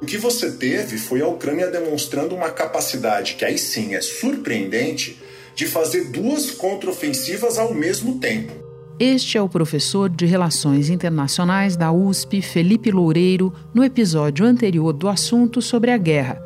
O que você teve foi a Ucrânia demonstrando uma capacidade que aí sim é surpreendente de fazer duas contraofensivas ao mesmo tempo. Este é o professor de Relações Internacionais da USP, Felipe Loureiro, no episódio anterior do assunto sobre a guerra.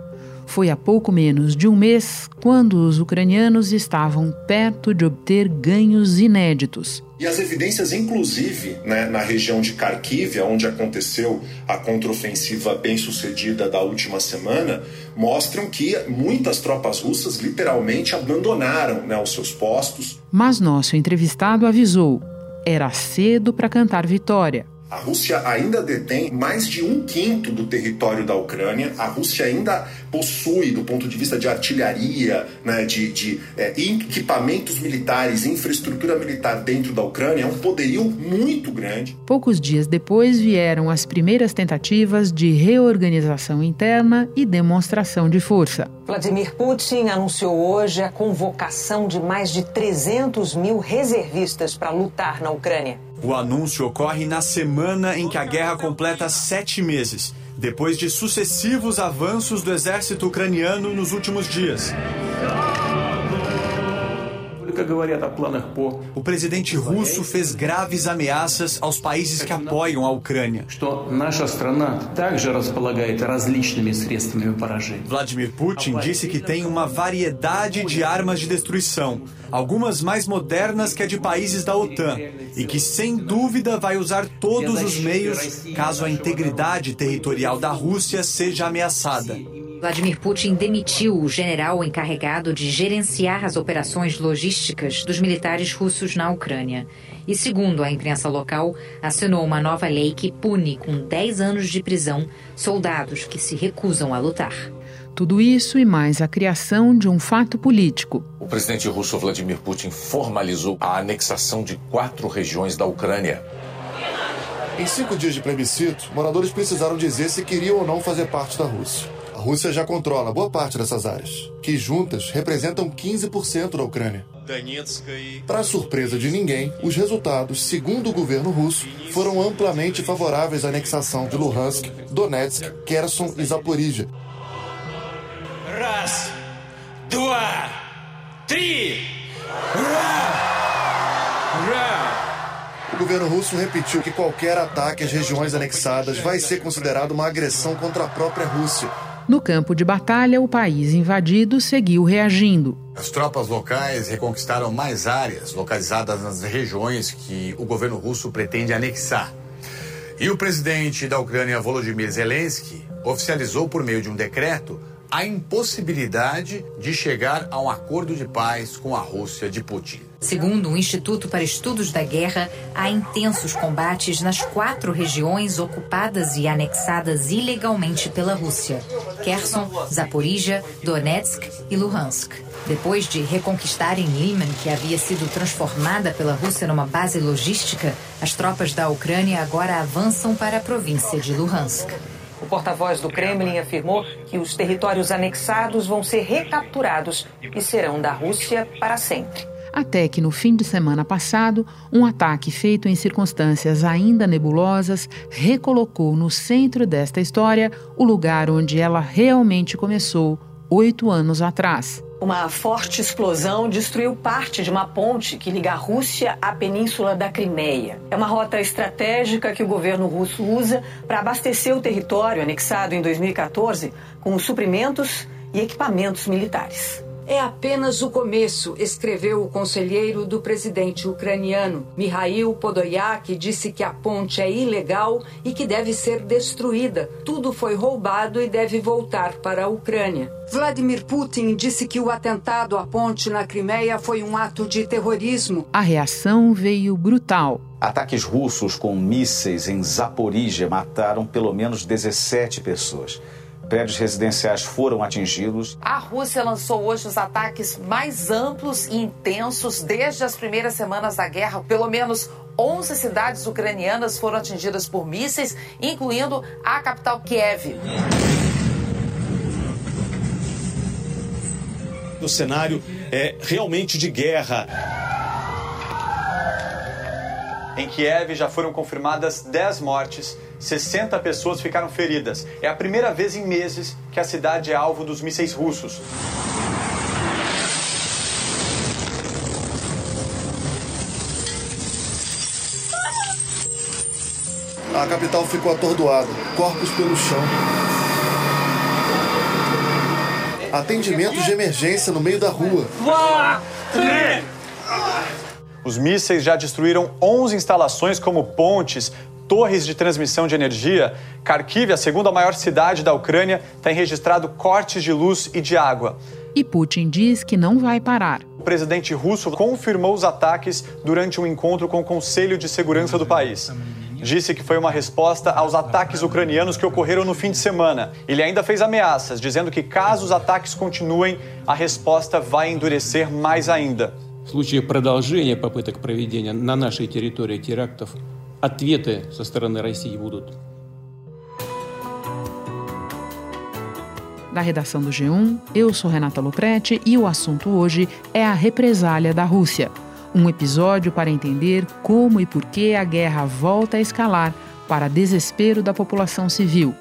Foi há pouco menos de um mês quando os ucranianos estavam perto de obter ganhos inéditos. E as evidências, inclusive, né, na região de Kharkiv, onde aconteceu a contraofensiva bem-sucedida da última semana, mostram que muitas tropas russas literalmente abandonaram né, os seus postos. Mas nosso entrevistado avisou: era cedo para cantar vitória. A Rússia ainda detém mais de um quinto do território da Ucrânia. A Rússia ainda possui, do ponto de vista de artilharia, né, de, de é, equipamentos militares, infraestrutura militar dentro da Ucrânia, um poderio muito grande. Poucos dias depois vieram as primeiras tentativas de reorganização interna e demonstração de força. Vladimir Putin anunciou hoje a convocação de mais de 300 mil reservistas para lutar na Ucrânia. O anúncio ocorre na semana em que a guerra completa sete meses, depois de sucessivos avanços do exército ucraniano nos últimos dias. O presidente russo fez graves ameaças aos países que apoiam a Ucrânia. Vladimir Putin disse que tem uma variedade de armas de destruição, algumas mais modernas que a de países da OTAN, e que sem dúvida vai usar todos os meios caso a integridade territorial da Rússia seja ameaçada. Vladimir Putin demitiu o general encarregado de gerenciar as operações logísticas dos militares russos na Ucrânia. E, segundo a imprensa local, assinou uma nova lei que pune com 10 anos de prisão soldados que se recusam a lutar. Tudo isso e mais a criação de um fato político. O presidente russo Vladimir Putin formalizou a anexação de quatro regiões da Ucrânia. Em cinco dias de plebiscito, moradores precisaram dizer se queriam ou não fazer parte da Rússia. A Rússia já controla boa parte dessas áreas, que juntas representam 15% da Ucrânia. Para surpresa de ninguém, os resultados, segundo o governo russo, foram amplamente favoráveis à anexação de Luhansk, Donetsk, Kherson e Zaporizhia. Раз, два, три! O governo russo repetiu que qualquer ataque às regiões anexadas vai ser considerado uma agressão contra a própria Rússia no campo de batalha, o país invadido seguiu reagindo. As tropas locais reconquistaram mais áreas localizadas nas regiões que o governo russo pretende anexar. E o presidente da Ucrânia, Volodymyr Zelensky, oficializou por meio de um decreto a impossibilidade de chegar a um acordo de paz com a Rússia de Putin. Segundo o Instituto para Estudos da Guerra, há intensos combates nas quatro regiões ocupadas e anexadas ilegalmente pela Rússia: Kherson, Zaporizhia, Donetsk e Luhansk. Depois de reconquistarem Liman, que havia sido transformada pela Rússia numa base logística, as tropas da Ucrânia agora avançam para a província de Luhansk. O porta-voz do Kremlin afirmou que os territórios anexados vão ser recapturados e serão da Rússia para sempre. Até que no fim de semana passado, um ataque feito em circunstâncias ainda nebulosas recolocou no centro desta história o lugar onde ela realmente começou oito anos atrás. Uma forte explosão destruiu parte de uma ponte que liga a Rússia à península da Crimeia. É uma rota estratégica que o governo russo usa para abastecer o território anexado em 2014 com suprimentos e equipamentos militares. É apenas o começo, escreveu o conselheiro do presidente ucraniano. Mikhail Podolyak disse que a ponte é ilegal e que deve ser destruída. Tudo foi roubado e deve voltar para a Ucrânia. Vladimir Putin disse que o atentado à ponte na Crimeia foi um ato de terrorismo. A reação veio brutal. Ataques russos com mísseis em Zaporizhia mataram pelo menos 17 pessoas prédios residenciais foram atingidos. A Rússia lançou hoje os ataques mais amplos e intensos desde as primeiras semanas da guerra. Pelo menos 11 cidades ucranianas foram atingidas por mísseis, incluindo a capital Kiev. O cenário é realmente de guerra. Em Kiev já foram confirmadas 10 mortes 60 pessoas ficaram feridas. É a primeira vez em meses que a cidade é alvo dos mísseis russos. A capital ficou atordoada, corpos pelo chão. Atendimentos de emergência no meio da rua. Os mísseis já destruíram 11 instalações como pontes, torres de transmissão de energia. Kharkiv, a segunda maior cidade da Ucrânia, tem registrado cortes de luz e de água. E Putin diz que não vai parar. O presidente russo confirmou os ataques durante um encontro com o Conselho de Segurança do país. Disse que foi uma resposta aos ataques ucranianos que ocorreram no fim de semana. Ele ainda fez ameaças, dizendo que caso os ataques continuem, a resposta vai endurecer mais ainda. В случае продолжения попыток проведения на нашей территории терактов, ответы со стороны России будут. Da redação do G1, eu sou Renata Loprete e o assunto hoje é a represália da Rússia. Um episódio para entender como e por que a guerra volta a escalar para desespero da população civil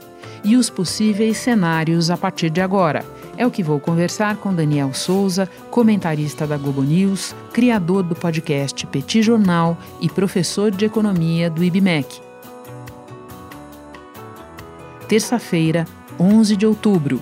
e os possíveis cenários a partir de agora. é o que vou conversar com Daniel Souza, comentarista da Globo News, criador do podcast Petit Jornal e professor de economia do IBMEC. Terça-feira, 11 de outubro.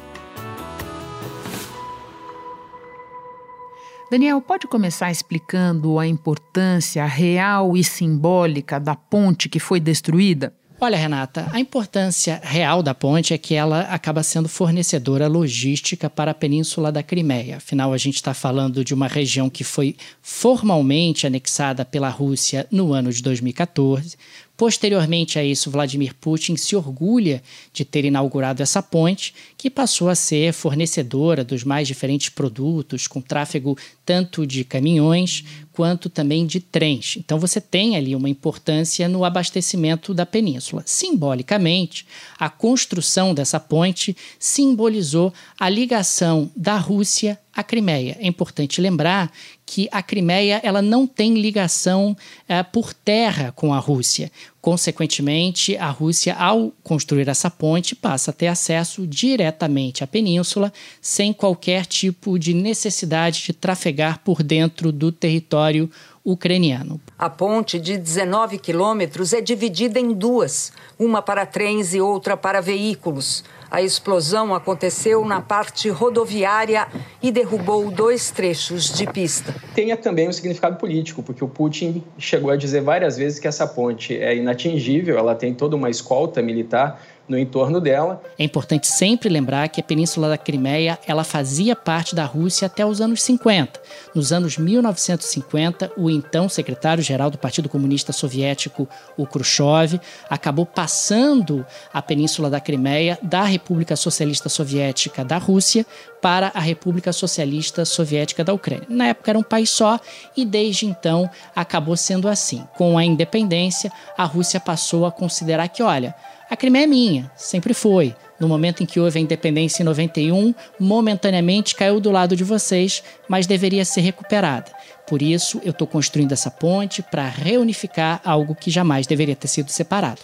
Daniel, pode começar explicando a importância real e simbólica da ponte que foi destruída? Olha, Renata, a importância real da ponte é que ela acaba sendo fornecedora logística para a Península da Crimeia. Afinal, a gente está falando de uma região que foi formalmente anexada pela Rússia no ano de 2014, Posteriormente a isso, Vladimir Putin se orgulha de ter inaugurado essa ponte, que passou a ser fornecedora dos mais diferentes produtos, com tráfego tanto de caminhões quanto também de trens. Então você tem ali uma importância no abastecimento da península. Simbolicamente, a construção dessa ponte simbolizou a ligação da Rússia à Crimeia. É importante lembrar que a Crimeia ela não tem ligação é, por terra com a Rússia. Consequentemente, a Rússia, ao construir essa ponte, passa a ter acesso diretamente à península, sem qualquer tipo de necessidade de trafegar por dentro do território ucraniano. A ponte de 19 quilômetros é dividida em duas, uma para trens e outra para veículos. A explosão aconteceu na parte rodoviária e derrubou dois trechos de pista. Tenha também um significado político, porque o Putin chegou a dizer várias vezes que essa ponte é inatingível, ela tem toda uma escolta militar no entorno dela. É importante sempre lembrar que a Península da Crimeia ela fazia parte da Rússia até os anos 50. Nos anos 1950, o então secretário-geral do Partido Comunista Soviético, o Khrushchev, acabou passando a Península da Crimeia da República Socialista Soviética da Rússia para a República Socialista Soviética da Ucrânia. Na época era um país só e desde então acabou sendo assim. Com a independência, a Rússia passou a considerar que, olha, a Crimeia é minha, sempre foi. No momento em que houve a independência em 91, momentaneamente caiu do lado de vocês, mas deveria ser recuperada. Por isso, eu estou construindo essa ponte para reunificar algo que jamais deveria ter sido separado.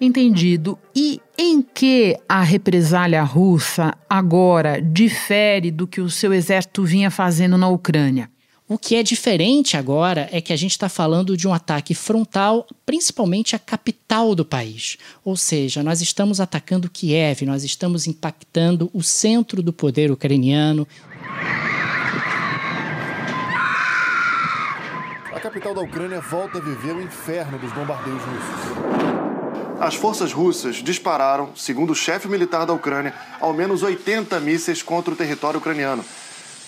Entendido. E em que a represália russa agora difere do que o seu exército vinha fazendo na Ucrânia? O que é diferente agora é que a gente está falando de um ataque frontal, principalmente à capital do país. Ou seja, nós estamos atacando Kiev, nós estamos impactando o centro do poder ucraniano. A capital da Ucrânia volta a viver o inferno dos bombardeios russos. As forças russas dispararam, segundo o chefe militar da Ucrânia, ao menos 80 mísseis contra o território ucraniano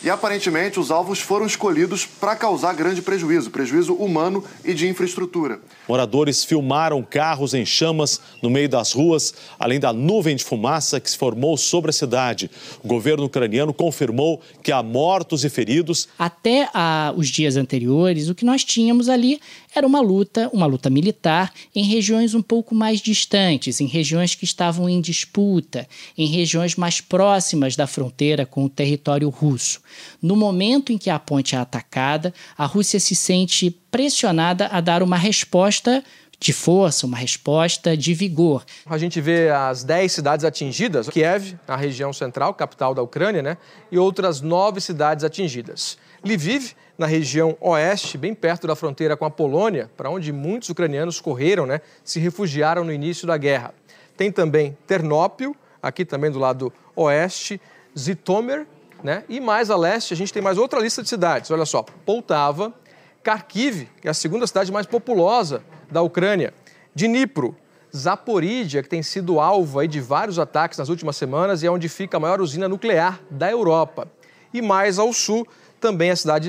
e aparentemente os alvos foram escolhidos para causar grande prejuízo, prejuízo humano e de infraestrutura. Moradores filmaram carros em chamas no meio das ruas, além da nuvem de fumaça que se formou sobre a cidade. O governo ucraniano confirmou que há mortos e feridos. Até ah, os dias anteriores, o que nós tínhamos ali era uma luta, uma luta militar em regiões um pouco mais distantes, em regiões que estavam em disputa, em regiões mais próximas da fronteira com o território russo. No momento em que a ponte é atacada, a Rússia se sente pressionada a dar uma resposta de força, uma resposta de vigor. A gente vê as 10 cidades atingidas, Kiev, na região central, capital da Ucrânia, né? E outras nove cidades atingidas. Lviv, na região oeste, bem perto da fronteira com a Polônia, para onde muitos ucranianos correram, né? Se refugiaram no início da guerra. Tem também Ternópil, aqui também do lado oeste, Zitomer, né? E mais a leste, a gente tem mais outra lista de cidades. Olha só, Poltava, Kharkiv, que é a segunda cidade mais populosa da Ucrânia, Dnipro, Zaporídia, que tem sido alvo de vários ataques nas últimas semanas e é onde fica a maior usina nuclear da Europa. E mais ao sul, também a cidade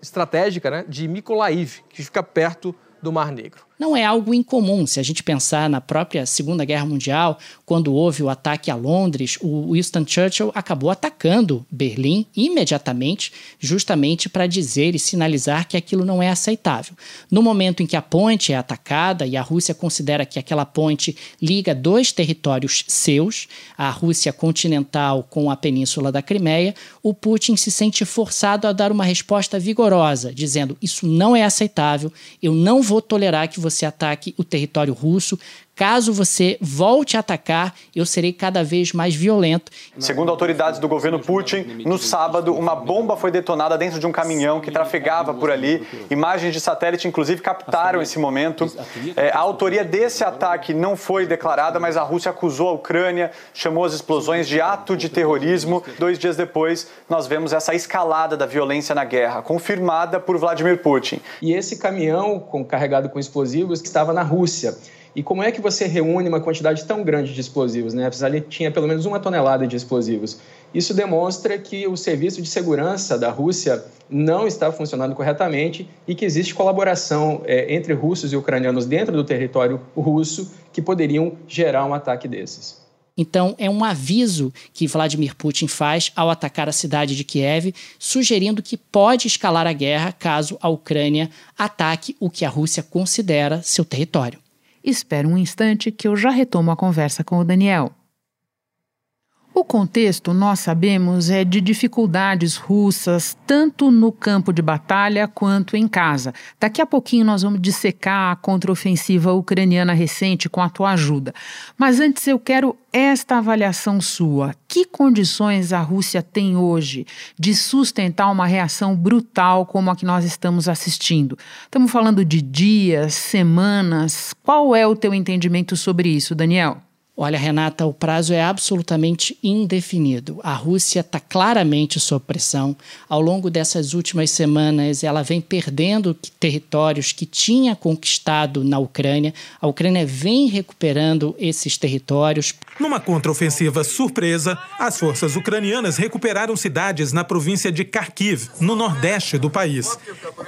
estratégica né, de Mykolaiv, que fica perto do Mar Negro não é algo incomum. Se a gente pensar na própria Segunda Guerra Mundial, quando houve o ataque a Londres, o Winston Churchill acabou atacando Berlim imediatamente, justamente para dizer e sinalizar que aquilo não é aceitável. No momento em que a ponte é atacada e a Rússia considera que aquela ponte liga dois territórios seus, a Rússia continental com a península da Crimeia, o Putin se sente forçado a dar uma resposta vigorosa, dizendo: Isso não é aceitável, eu não vou tolerar que você ataque o território russo, Caso você volte a atacar, eu serei cada vez mais violento. Segundo autoridades do governo Putin, no sábado, uma bomba foi detonada dentro de um caminhão que trafegava por ali. Imagens de satélite, inclusive, captaram esse momento. É, a autoria desse ataque não foi declarada, mas a Rússia acusou a Ucrânia, chamou as explosões de ato de terrorismo. Dois dias depois, nós vemos essa escalada da violência na guerra, confirmada por Vladimir Putin. E esse caminhão com, carregado com explosivos que estava na Rússia. E como é que você reúne uma quantidade tão grande de explosivos? Né? ele tinha pelo menos uma tonelada de explosivos. Isso demonstra que o serviço de segurança da Rússia não está funcionando corretamente e que existe colaboração é, entre russos e ucranianos dentro do território russo que poderiam gerar um ataque desses. Então, é um aviso que Vladimir Putin faz ao atacar a cidade de Kiev, sugerindo que pode escalar a guerra caso a Ucrânia ataque o que a Rússia considera seu território. Espera um instante que eu já retomo a conversa com o Daniel. O contexto, nós sabemos, é de dificuldades russas, tanto no campo de batalha quanto em casa. Daqui a pouquinho nós vamos dissecar a contraofensiva ucraniana recente com a tua ajuda. Mas antes eu quero esta avaliação sua. Que condições a Rússia tem hoje de sustentar uma reação brutal como a que nós estamos assistindo? Estamos falando de dias, semanas. Qual é o teu entendimento sobre isso, Daniel? Olha, Renata, o prazo é absolutamente indefinido. A Rússia está claramente sob pressão. Ao longo dessas últimas semanas, ela vem perdendo territórios que tinha conquistado na Ucrânia. A Ucrânia vem recuperando esses territórios. Numa contraofensiva surpresa, as forças ucranianas recuperaram cidades na província de Kharkiv, no nordeste do país.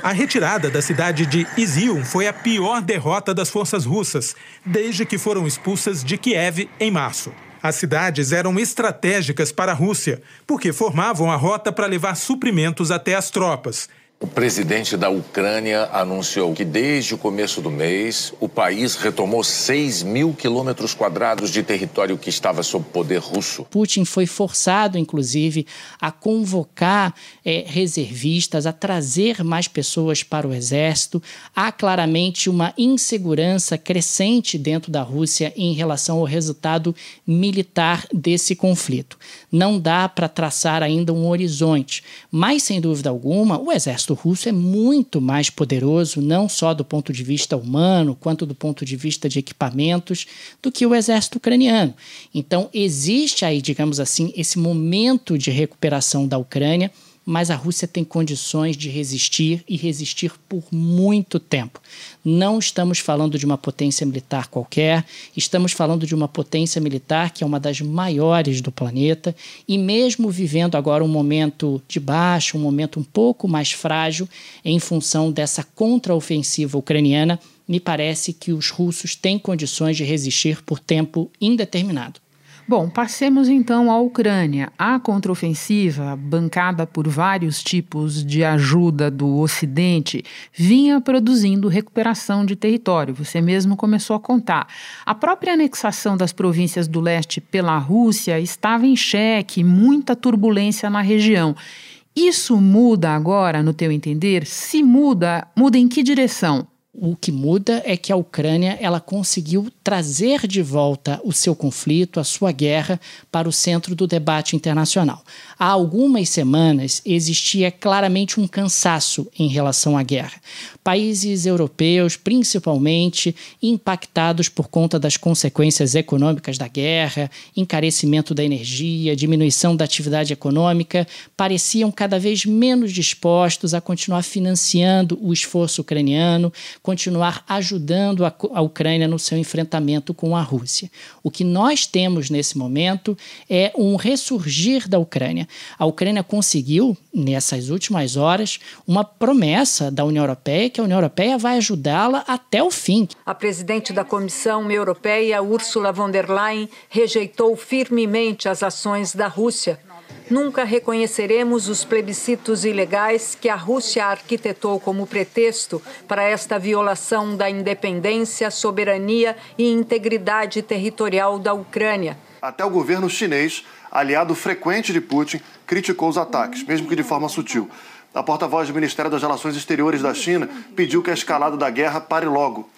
A retirada da cidade de Izium foi a pior derrota das forças russas desde que foram expulsas de Kiev em março. As cidades eram estratégicas para a Rússia, porque formavam a rota para levar suprimentos até as tropas o presidente da Ucrânia anunciou que desde o começo do mês o país retomou 6 mil quilômetros quadrados de território que estava sob poder russo. Putin foi forçado, inclusive, a convocar é, reservistas, a trazer mais pessoas para o exército. Há claramente uma insegurança crescente dentro da Rússia em relação ao resultado militar desse conflito. Não dá para traçar ainda um horizonte, mas sem dúvida alguma, o exército exército russo é muito mais poderoso, não só do ponto de vista humano, quanto do ponto de vista de equipamentos, do que o exército ucraniano. Então, existe aí, digamos assim, esse momento de recuperação da Ucrânia mas a Rússia tem condições de resistir e resistir por muito tempo. Não estamos falando de uma potência militar qualquer, estamos falando de uma potência militar que é uma das maiores do planeta e, mesmo vivendo agora um momento de baixo, um momento um pouco mais frágil, em função dessa contraofensiva ucraniana, me parece que os russos têm condições de resistir por tempo indeterminado. Bom, passemos então à Ucrânia. A contraofensiva, bancada por vários tipos de ajuda do Ocidente, vinha produzindo recuperação de território. Você mesmo começou a contar. A própria anexação das províncias do leste pela Rússia estava em xeque, muita turbulência na região. Isso muda agora, no teu entender? Se muda, muda em que direção? O que muda é que a Ucrânia ela conseguiu trazer de volta o seu conflito, a sua guerra, para o centro do debate internacional. Há algumas semanas existia claramente um cansaço em relação à guerra. Países europeus, principalmente, impactados por conta das consequências econômicas da guerra, encarecimento da energia, diminuição da atividade econômica, pareciam cada vez menos dispostos a continuar financiando o esforço ucraniano, continuar ajudando a, a Ucrânia no seu enfrentamento com a Rússia. O que nós temos nesse momento é um ressurgir da Ucrânia. A Ucrânia conseguiu, nessas últimas horas, uma promessa da União Europeia que a União Europeia vai ajudá-la até o fim. A presidente da Comissão Europeia, Ursula von der Leyen, rejeitou firmemente as ações da Rússia Nunca reconheceremos os plebiscitos ilegais que a Rússia arquitetou como pretexto para esta violação da independência, soberania e integridade territorial da Ucrânia. Até o governo chinês, aliado frequente de Putin, criticou os ataques, mesmo que de forma sutil. A porta-voz do Ministério das Relações Exteriores da China pediu que a escalada da guerra pare logo.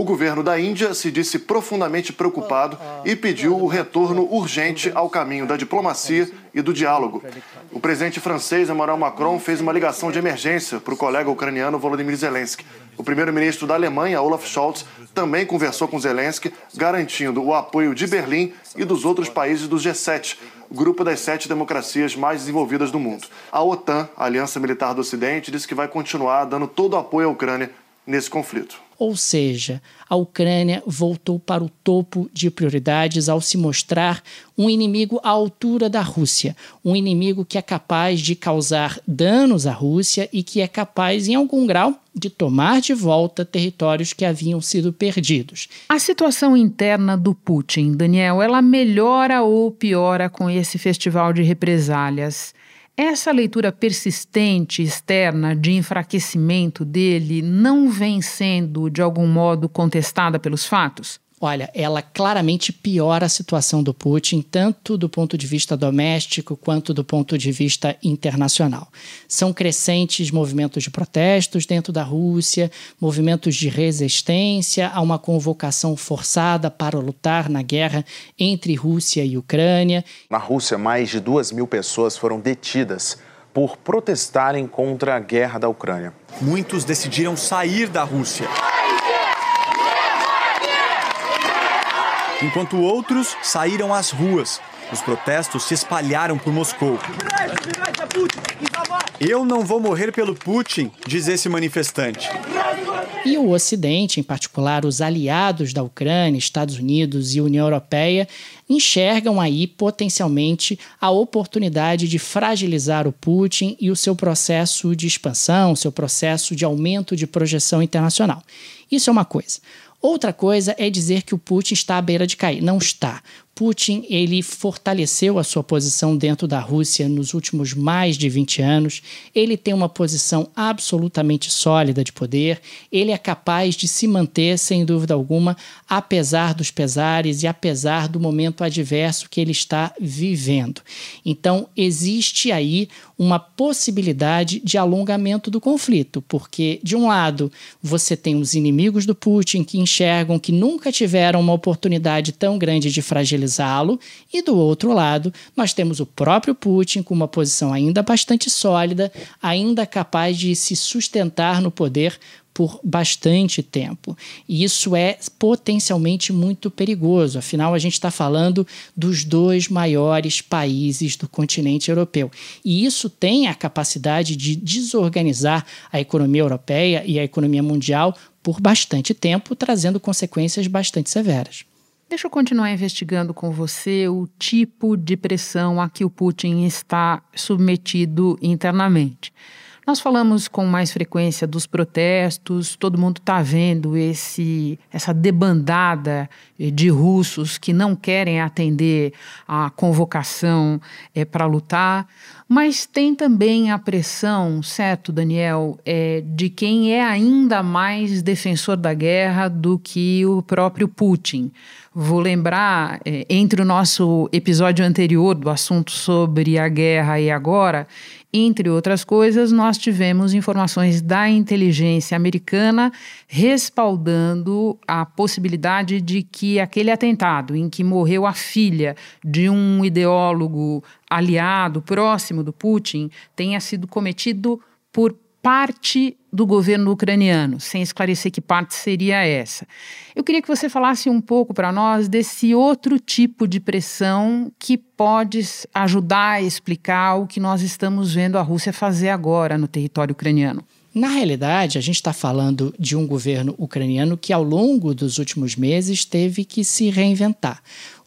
O governo da Índia se disse profundamente preocupado e pediu o retorno urgente ao caminho da diplomacia e do diálogo. O presidente francês Emmanuel Macron fez uma ligação de emergência para o colega ucraniano Volodymyr Zelensky. O primeiro-ministro da Alemanha, Olaf Scholz, também conversou com Zelensky, garantindo o apoio de Berlim e dos outros países do G7, grupo das sete democracias mais desenvolvidas do mundo. A OTAN, a Aliança Militar do Ocidente, disse que vai continuar dando todo o apoio à Ucrânia nesse conflito. Ou seja, a Ucrânia voltou para o topo de prioridades ao se mostrar um inimigo à altura da Rússia, um inimigo que é capaz de causar danos à Rússia e que é capaz, em algum grau, de tomar de volta territórios que haviam sido perdidos. A situação interna do Putin, Daniel, ela melhora ou piora com esse festival de represálias? Essa leitura persistente externa de enfraquecimento dele não vem sendo, de algum modo, contestada pelos fatos? Olha, ela claramente piora a situação do Putin, tanto do ponto de vista doméstico quanto do ponto de vista internacional. São crescentes movimentos de protestos dentro da Rússia, movimentos de resistência a uma convocação forçada para lutar na guerra entre Rússia e Ucrânia. Na Rússia, mais de duas mil pessoas foram detidas por protestarem contra a guerra da Ucrânia. Muitos decidiram sair da Rússia. Enquanto outros saíram às ruas. Os protestos se espalharam por Moscou. Eu não vou morrer pelo Putin, diz esse manifestante. E o Ocidente, em particular os aliados da Ucrânia, Estados Unidos e União Europeia, enxergam aí potencialmente a oportunidade de fragilizar o Putin e o seu processo de expansão, seu processo de aumento de projeção internacional. Isso é uma coisa. Outra coisa é dizer que o Putin está à beira de cair. Não está. Putin ele fortaleceu a sua posição dentro da Rússia nos últimos mais de 20 anos. Ele tem uma posição absolutamente sólida de poder. Ele é capaz de se manter, sem dúvida alguma, apesar dos pesares e apesar do momento adverso que ele está vivendo. Então, existe aí uma possibilidade de alongamento do conflito, porque, de um lado, você tem os inimigos do Putin que enxergam que nunca tiveram uma oportunidade tão grande de fragilizar lo e do outro lado, nós temos o próprio Putin com uma posição ainda bastante sólida, ainda capaz de se sustentar no poder por bastante tempo. E isso é potencialmente muito perigoso, afinal, a gente está falando dos dois maiores países do continente europeu. E isso tem a capacidade de desorganizar a economia europeia e a economia mundial por bastante tempo, trazendo consequências bastante severas. Deixa eu continuar investigando com você o tipo de pressão a que o Putin está submetido internamente. Nós falamos com mais frequência dos protestos, todo mundo está vendo esse, essa debandada de russos que não querem atender à convocação é, para lutar, mas tem também a pressão, certo, Daniel, é, de quem é ainda mais defensor da guerra do que o próprio Putin. Vou lembrar, é, entre o nosso episódio anterior do assunto sobre a guerra e agora, Entre outras coisas, nós tivemos informações da inteligência americana respaldando a possibilidade de que aquele atentado em que morreu a filha de um ideólogo aliado próximo do Putin tenha sido cometido por parte do governo ucraniano, sem esclarecer que parte seria essa. Eu queria que você falasse um pouco para nós desse outro tipo de pressão que pode ajudar a explicar o que nós estamos vendo a Rússia fazer agora no território ucraniano. Na realidade, a gente está falando de um governo ucraniano que, ao longo dos últimos meses, teve que se reinventar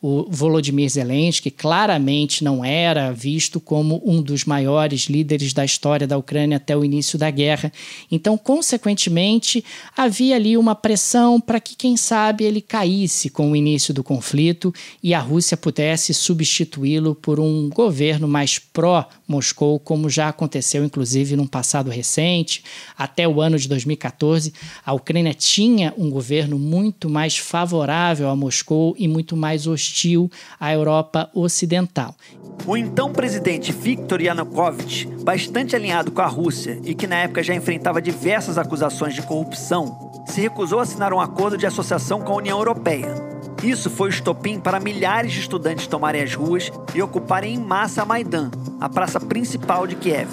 o Volodymyr Zelensky claramente não era visto como um dos maiores líderes da história da Ucrânia até o início da guerra. Então, consequentemente, havia ali uma pressão para que, quem sabe, ele caísse com o início do conflito e a Rússia pudesse substituí-lo por um governo mais pró-Moscou, como já aconteceu, inclusive, num passado recente. Até o ano de 2014, a Ucrânia tinha um governo muito mais favorável a Moscou e muito mais hostil hostil à Europa Ocidental. O então presidente Viktor Yanukovych, bastante alinhado com a Rússia e que na época já enfrentava diversas acusações de corrupção, se recusou a assinar um acordo de associação com a União Europeia. Isso foi o estopim para milhares de estudantes tomarem as ruas e ocuparem em massa a Maidan, a praça principal de Kiev.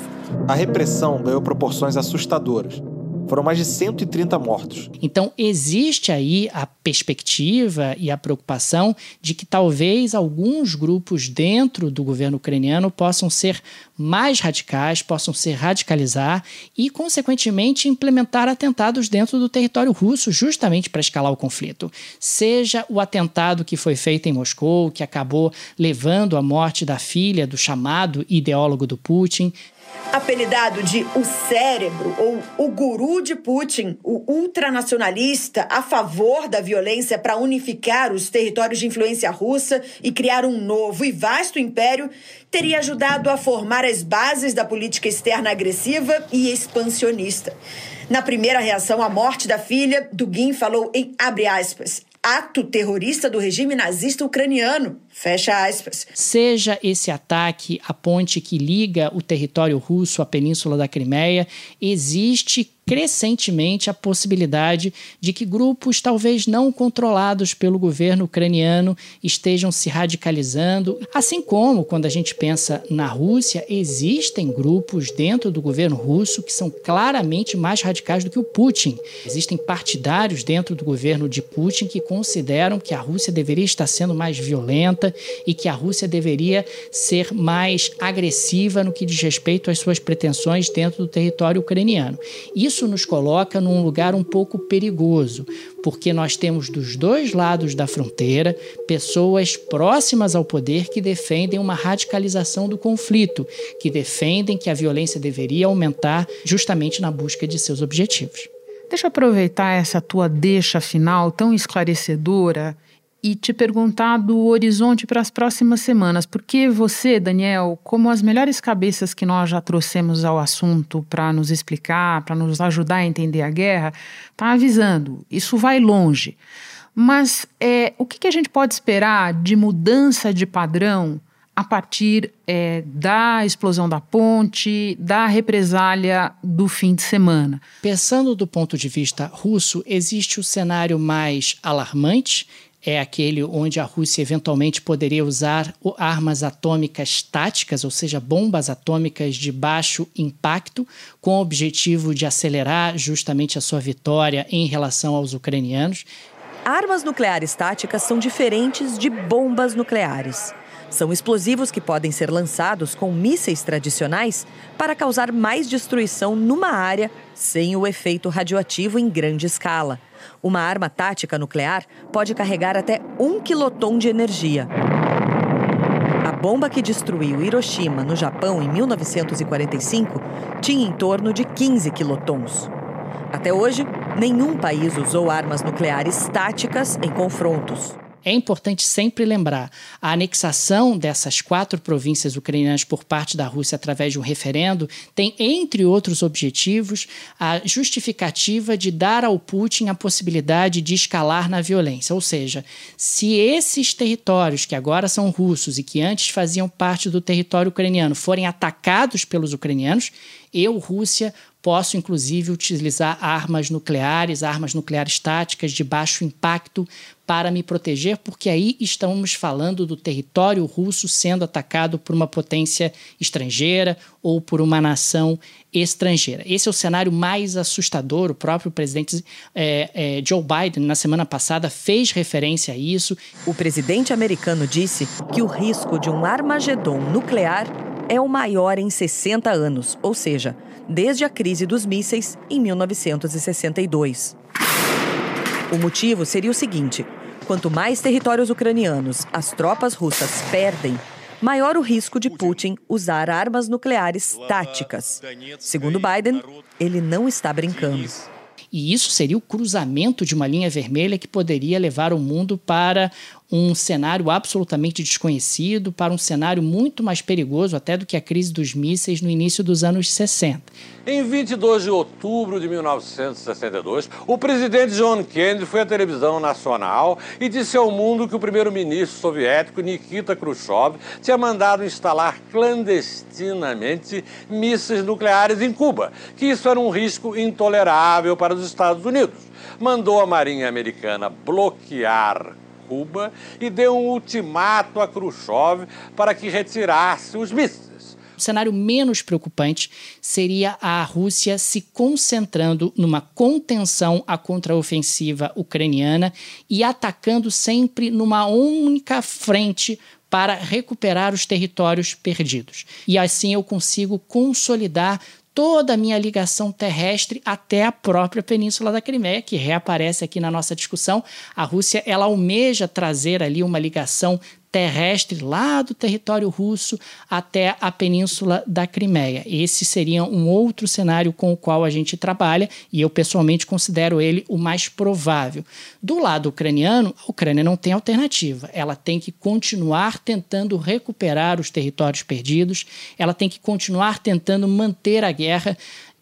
A repressão ganhou proporções assustadoras. Foram mais de 130 mortos. Então, existe aí a perspectiva e a preocupação de que talvez alguns grupos dentro do governo ucraniano possam ser mais radicais, possam se radicalizar e, consequentemente, implementar atentados dentro do território russo, justamente para escalar o conflito. Seja o atentado que foi feito em Moscou, que acabou levando à morte da filha do chamado ideólogo do Putin, Apelidado de o cérebro ou o guru de Putin, o ultranacionalista a favor da violência para unificar os territórios de influência russa e criar um novo e vasto império, teria ajudado a formar as bases da política externa agressiva e expansionista. Na primeira reação à morte da filha, Dugin falou em aspas, ato terrorista do regime nazista ucraniano. Fecha aspas. Seja esse ataque à ponte que liga o território russo à península da Crimeia, existe crescentemente a possibilidade de que grupos talvez não controlados pelo governo ucraniano estejam se radicalizando, assim como quando a gente pensa na Rússia, existem grupos dentro do governo russo que são claramente mais radicais do que o Putin. Existem partidários dentro do governo de Putin que consideram que a Rússia deveria estar sendo mais violenta e que a Rússia deveria ser mais agressiva no que diz respeito às suas pretensões dentro do território ucraniano. Isso isso nos coloca num lugar um pouco perigoso, porque nós temos dos dois lados da fronteira pessoas próximas ao poder que defendem uma radicalização do conflito, que defendem que a violência deveria aumentar justamente na busca de seus objetivos. Deixa eu aproveitar essa tua deixa final tão esclarecedora e te perguntar do horizonte para as próximas semanas, porque você, Daniel, como as melhores cabeças que nós já trouxemos ao assunto para nos explicar, para nos ajudar a entender a guerra, está avisando, isso vai longe. Mas é, o que, que a gente pode esperar de mudança de padrão a partir é, da explosão da ponte, da represália do fim de semana. Pensando do ponto de vista russo, existe o cenário mais alarmante, é aquele onde a Rússia eventualmente poderia usar armas atômicas táticas, ou seja, bombas atômicas de baixo impacto, com o objetivo de acelerar justamente a sua vitória em relação aos ucranianos. Armas nucleares táticas são diferentes de bombas nucleares. São explosivos que podem ser lançados com mísseis tradicionais para causar mais destruição numa área sem o efeito radioativo em grande escala. Uma arma tática nuclear pode carregar até um quiloton de energia. A bomba que destruiu Hiroshima, no Japão, em 1945, tinha em torno de 15 quilotons. Até hoje, nenhum país usou armas nucleares táticas em confrontos. É importante sempre lembrar a anexação dessas quatro províncias ucranianas por parte da Rússia através de um referendo tem, entre outros objetivos, a justificativa de dar ao Putin a possibilidade de escalar na violência. Ou seja, se esses territórios que agora são russos e que antes faziam parte do território ucraniano forem atacados pelos ucranianos, eu, Rússia, posso inclusive utilizar armas nucleares, armas nucleares táticas de baixo impacto para me proteger, porque aí estamos falando do território russo sendo atacado por uma potência estrangeira ou por uma nação estrangeira. Esse é o cenário mais assustador. O próprio presidente é, é, Joe Biden, na semana passada, fez referência a isso. O presidente americano disse que o risco de um Armagedon nuclear é o maior em 60 anos, ou seja, desde a crise dos mísseis em 1962. O motivo seria o seguinte: quanto mais territórios ucranianos as tropas russas perdem, maior o risco de Putin usar armas nucleares táticas. Segundo Biden, ele não está brincando. E isso seria o cruzamento de uma linha vermelha que poderia levar o mundo para um cenário absolutamente desconhecido, para um cenário muito mais perigoso até do que a crise dos mísseis no início dos anos 60. Em 22 de outubro de 1962, o presidente John Kennedy foi à televisão nacional e disse ao mundo que o primeiro-ministro soviético Nikita Khrushchev tinha mandado instalar clandestinamente mísseis nucleares em Cuba, que isso era um risco intolerável para os Estados Unidos. Mandou a Marinha Americana bloquear Cuba e deu um ultimato a Khrushchev para que retirasse os mísseis. O cenário menos preocupante seria a Rússia se concentrando numa contenção à contraofensiva ucraniana e atacando sempre numa única frente para recuperar os territórios perdidos. E assim eu consigo consolidar toda a minha ligação terrestre até a própria Península da Crimeia, que reaparece aqui na nossa discussão. A Rússia ela almeja trazer ali uma ligação terrestre lá do território russo até a península da Crimeia. Esse seria um outro cenário com o qual a gente trabalha e eu pessoalmente considero ele o mais provável. Do lado ucraniano, a Ucrânia não tem alternativa. Ela tem que continuar tentando recuperar os territórios perdidos, ela tem que continuar tentando manter a guerra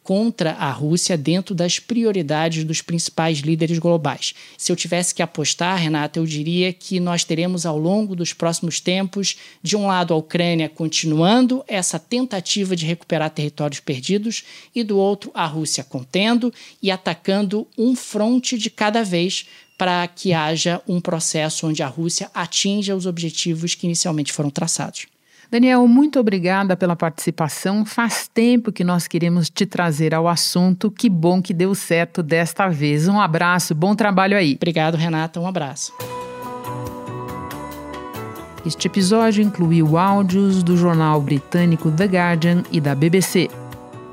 contra a Rússia dentro das prioridades dos principais líderes globais. Se eu tivesse que apostar, Renata, eu diria que nós teremos ao longo dos próximos tempos, de um lado, a Ucrânia continuando essa tentativa de recuperar territórios perdidos, e do outro, a Rússia contendo e atacando um fronte de cada vez para que haja um processo onde a Rússia atinja os objetivos que inicialmente foram traçados. Daniel, muito obrigada pela participação. Faz tempo que nós queremos te trazer ao assunto. Que bom que deu certo desta vez. Um abraço, bom trabalho aí. Obrigado, Renata. Um abraço. Este episódio incluiu áudios do jornal britânico The Guardian e da BBC.